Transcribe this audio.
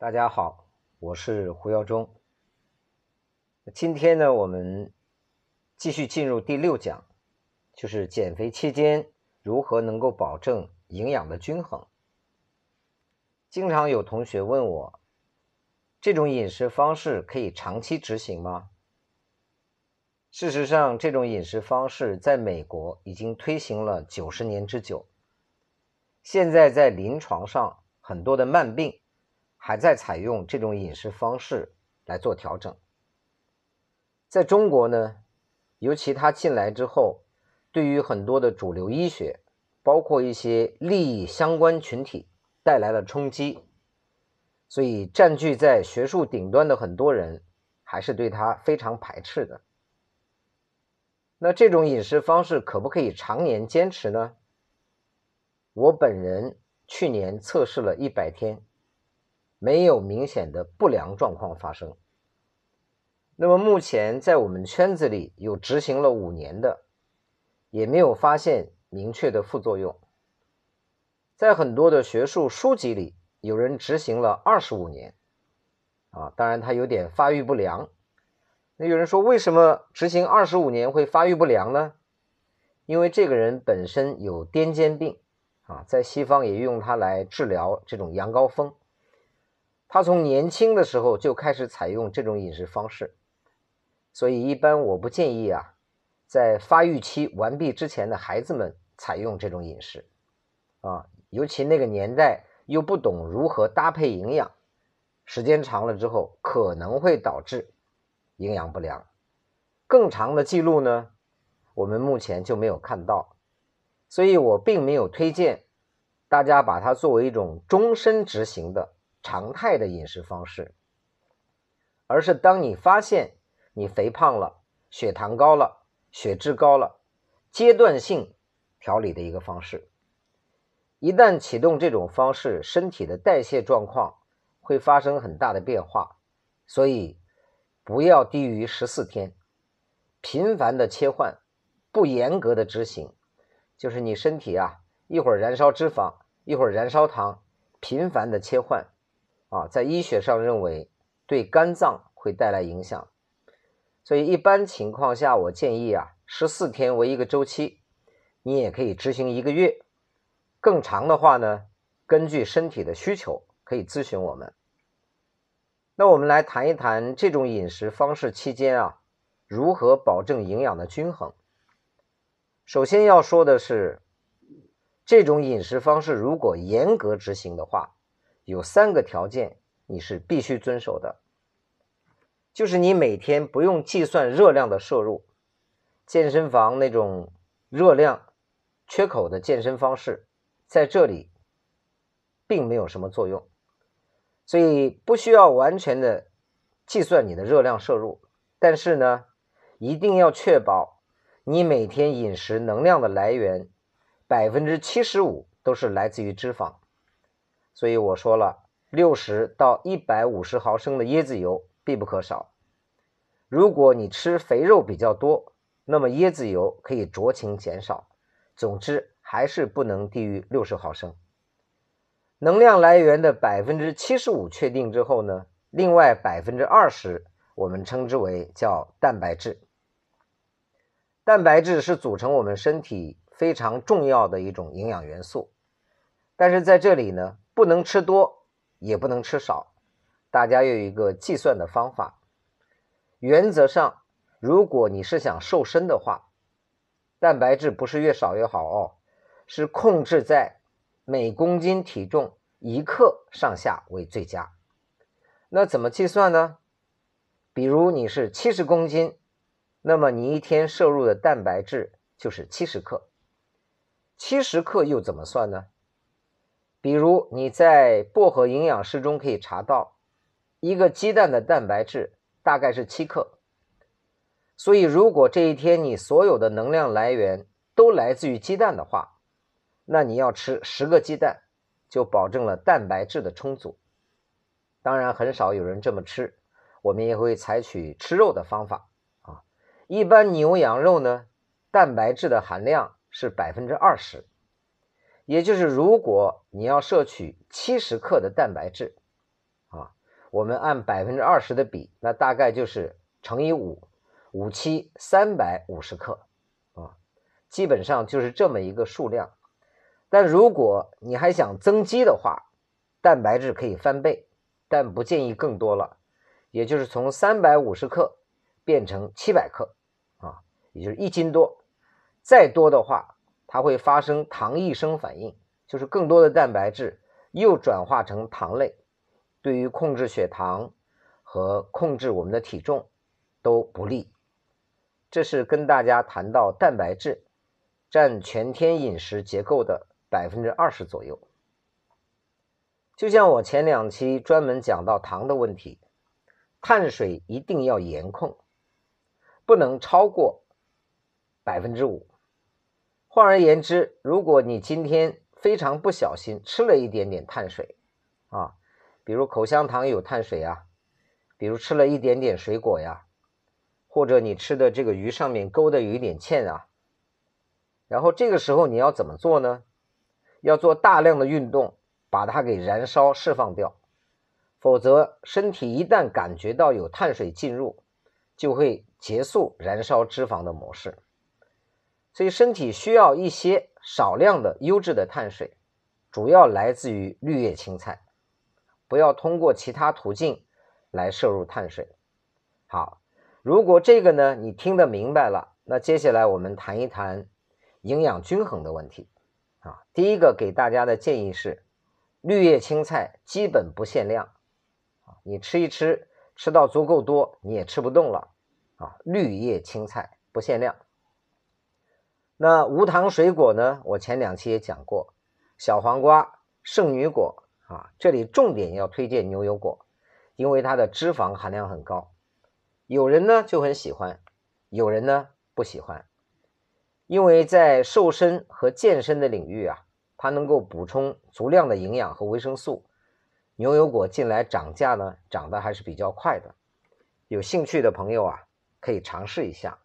大家好，我是胡耀中。今天呢，我们继续进入第六讲，就是减肥期间如何能够保证营养的均衡。经常有同学问我，这种饮食方式可以长期执行吗？事实上，这种饮食方式在美国已经推行了九十年之久。现在在临床上，很多的慢病还在采用这种饮食方式来做调整。在中国呢，尤其他进来之后，对于很多的主流医学，包括一些利益相关群体带来了冲击，所以占据在学术顶端的很多人还是对他非常排斥的。那这种饮食方式可不可以常年坚持呢？我本人去年测试了一百天，没有明显的不良状况发生。那么目前在我们圈子里有执行了五年的，也没有发现明确的副作用。在很多的学术书籍里，有人执行了二十五年，啊，当然他有点发育不良。那有人说，为什么执行二十五年会发育不良呢？因为这个人本身有癫痫病啊，在西方也用它来治疗这种羊羔疯。他从年轻的时候就开始采用这种饮食方式，所以一般我不建议啊，在发育期完毕之前的孩子们采用这种饮食。啊，尤其那个年代又不懂如何搭配营养，时间长了之后可能会导致。营养不良，更长的记录呢，我们目前就没有看到，所以我并没有推荐大家把它作为一种终身执行的常态的饮食方式，而是当你发现你肥胖了、血糖高了、血脂高了，阶段性调理的一个方式。一旦启动这种方式，身体的代谢状况会发生很大的变化，所以。不要低于十四天，频繁的切换，不严格的执行，就是你身体啊，一会儿燃烧脂肪，一会儿燃烧糖，频繁的切换，啊，在医学上认为对肝脏会带来影响，所以一般情况下，我建议啊，十四天为一个周期，你也可以执行一个月，更长的话呢，根据身体的需求可以咨询我们。那我们来谈一谈这种饮食方式期间啊，如何保证营养的均衡。首先要说的是，这种饮食方式如果严格执行的话，有三个条件你是必须遵守的，就是你每天不用计算热量的摄入，健身房那种热量缺口的健身方式，在这里并没有什么作用。所以不需要完全的计算你的热量摄入，但是呢，一定要确保你每天饮食能量的来源百分之七十五都是来自于脂肪。所以我说了，六十到一百五十毫升的椰子油必不可少。如果你吃肥肉比较多，那么椰子油可以酌情减少。总之，还是不能低于六十毫升。能量来源的百分之七十五确定之后呢，另外百分之二十我们称之为叫蛋白质。蛋白质是组成我们身体非常重要的一种营养元素，但是在这里呢，不能吃多，也不能吃少，大家有一个计算的方法。原则上，如果你是想瘦身的话，蛋白质不是越少越好哦，是控制在。每公斤体重一克上下为最佳。那怎么计算呢？比如你是七十公斤，那么你一天摄入的蛋白质就是七十克。七十克又怎么算呢？比如你在薄荷营养师中可以查到，一个鸡蛋的蛋白质大概是七克。所以如果这一天你所有的能量来源都来自于鸡蛋的话，那你要吃十个鸡蛋，就保证了蛋白质的充足。当然，很少有人这么吃，我们也会采取吃肉的方法啊。一般牛羊肉呢，蛋白质的含量是百分之二十，也就是如果你要摄取七十克的蛋白质啊，我们按百分之二十的比，那大概就是乘以五，五七三百五十克啊，基本上就是这么一个数量。但如果你还想增肌的话，蛋白质可以翻倍，但不建议更多了，也就是从三百五十克变成七百克啊，也就是一斤多。再多的话，它会发生糖异生反应，就是更多的蛋白质又转化成糖类，对于控制血糖和控制我们的体重都不利。这是跟大家谈到蛋白质占全天饮食结构的。百分之二十左右，就像我前两期专门讲到糖的问题，碳水一定要严控，不能超过百分之五。换而言之，如果你今天非常不小心吃了一点点碳水啊，比如口香糖有碳水啊，比如吃了一点点水果呀，或者你吃的这个鱼上面勾的有一点芡啊，然后这个时候你要怎么做呢？要做大量的运动，把它给燃烧释放掉，否则身体一旦感觉到有碳水进入，就会结束燃烧脂肪的模式。所以身体需要一些少量的优质的碳水，主要来自于绿叶青菜，不要通过其他途径来摄入碳水。好，如果这个呢你听得明白了，那接下来我们谈一谈营养均衡的问题。啊，第一个给大家的建议是，绿叶青菜基本不限量，啊，你吃一吃，吃到足够多，你也吃不动了，啊，绿叶青菜不限量。那无糖水果呢？我前两期也讲过，小黄瓜、圣女果，啊，这里重点要推荐牛油果，因为它的脂肪含量很高，有人呢就很喜欢，有人呢不喜欢。因为在瘦身和健身的领域啊，它能够补充足量的营养和维生素。牛油果近来涨价呢，涨得还是比较快的。有兴趣的朋友啊，可以尝试一下。